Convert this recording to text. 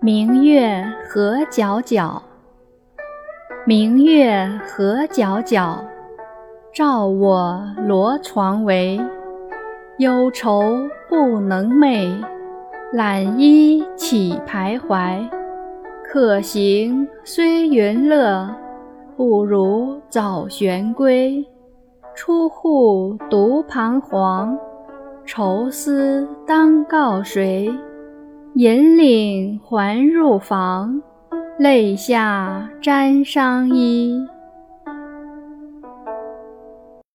明月何皎皎，明月何皎皎，照我罗床围。忧愁不能寐，懒衣起徘徊。客行虽云乐，不如早旋归。出户独彷徨，愁思当告谁？引领还入房，泪下沾裳衣。